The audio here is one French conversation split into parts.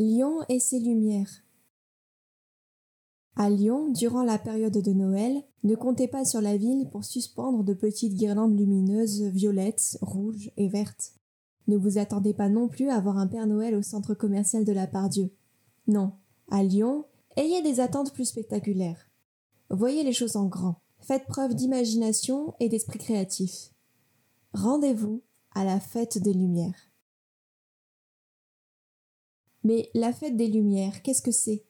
Lyon et ses lumières. À Lyon, durant la période de Noël, ne comptez pas sur la ville pour suspendre de petites guirlandes lumineuses violettes, rouges et vertes. Ne vous attendez pas non plus à voir un Père Noël au centre commercial de la Pardieu. Non, à Lyon, ayez des attentes plus spectaculaires. Voyez les choses en grand. Faites preuve d'imagination et d'esprit créatif. Rendez-vous à la fête des Lumières. Mais la fête des Lumières, qu'est-ce que c'est?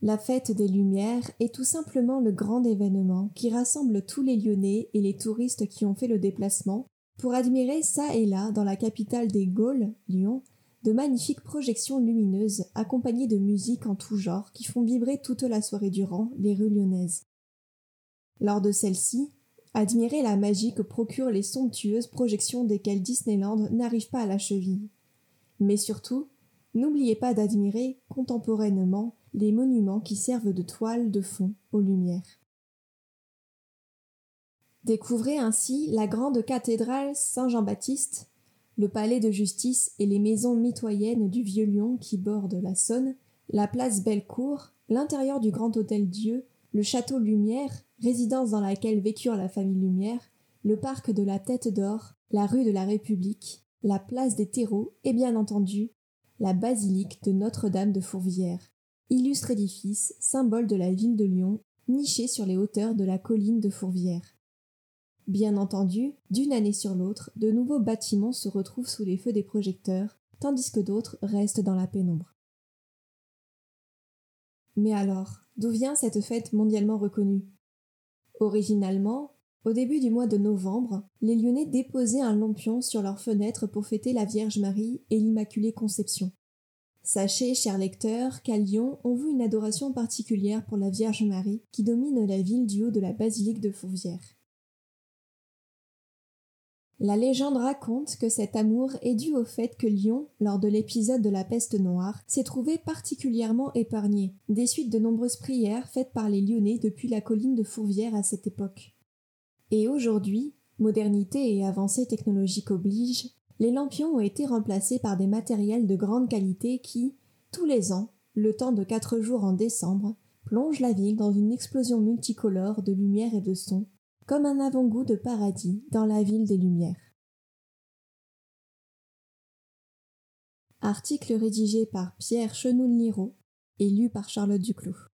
La fête des Lumières est tout simplement le grand événement qui rassemble tous les Lyonnais et les touristes qui ont fait le déplacement pour admirer ça et là, dans la capitale des Gaules, Lyon, de magnifiques projections lumineuses accompagnées de musique en tout genre qui font vibrer toute la soirée durant les rues lyonnaises. Lors de celle-ci, admirez la magie que procurent les somptueuses projections desquelles Disneyland n'arrive pas à la cheville. Mais surtout, N'oubliez pas d'admirer contemporainement les monuments qui servent de toile de fond aux lumières. Découvrez ainsi la grande cathédrale Saint-Jean-Baptiste, le palais de justice et les maisons mitoyennes du Vieux-Lyon qui bordent la Saône, la place Bellecour, l'intérieur du Grand Hôtel Dieu, le château Lumière, résidence dans laquelle vécurent la famille Lumière, le parc de la Tête d'Or, la rue de la République, la place des terreaux et bien entendu la basilique de Notre-Dame de Fourvière, illustre édifice, symbole de la ville de Lyon, niché sur les hauteurs de la colline de Fourvière. Bien entendu, d'une année sur l'autre, de nouveaux bâtiments se retrouvent sous les feux des projecteurs, tandis que d'autres restent dans la pénombre. Mais alors, d'où vient cette fête mondialement reconnue? Originalement, au début du mois de novembre, les Lyonnais déposaient un lampion sur leurs fenêtres pour fêter la Vierge Marie et l'Immaculée Conception. Sachez, chers lecteurs, qu'à Lyon, on voit une adoration particulière pour la Vierge Marie qui domine la ville du haut de la basilique de Fourvière. La légende raconte que cet amour est dû au fait que Lyon, lors de l'épisode de la peste noire, s'est trouvé particulièrement épargné, des suites de nombreuses prières faites par les Lyonnais depuis la colline de Fourvière à cette époque. Et aujourd'hui, modernité et avancée technologique oblige, les lampions ont été remplacés par des matériels de grande qualité qui, tous les ans, le temps de quatre jours en décembre, plongent la ville dans une explosion multicolore de lumière et de son, comme un avant-goût de paradis dans la ville des Lumières. Article rédigé par Pierre Chenoul-Liraud et lu par Charlotte Duclos.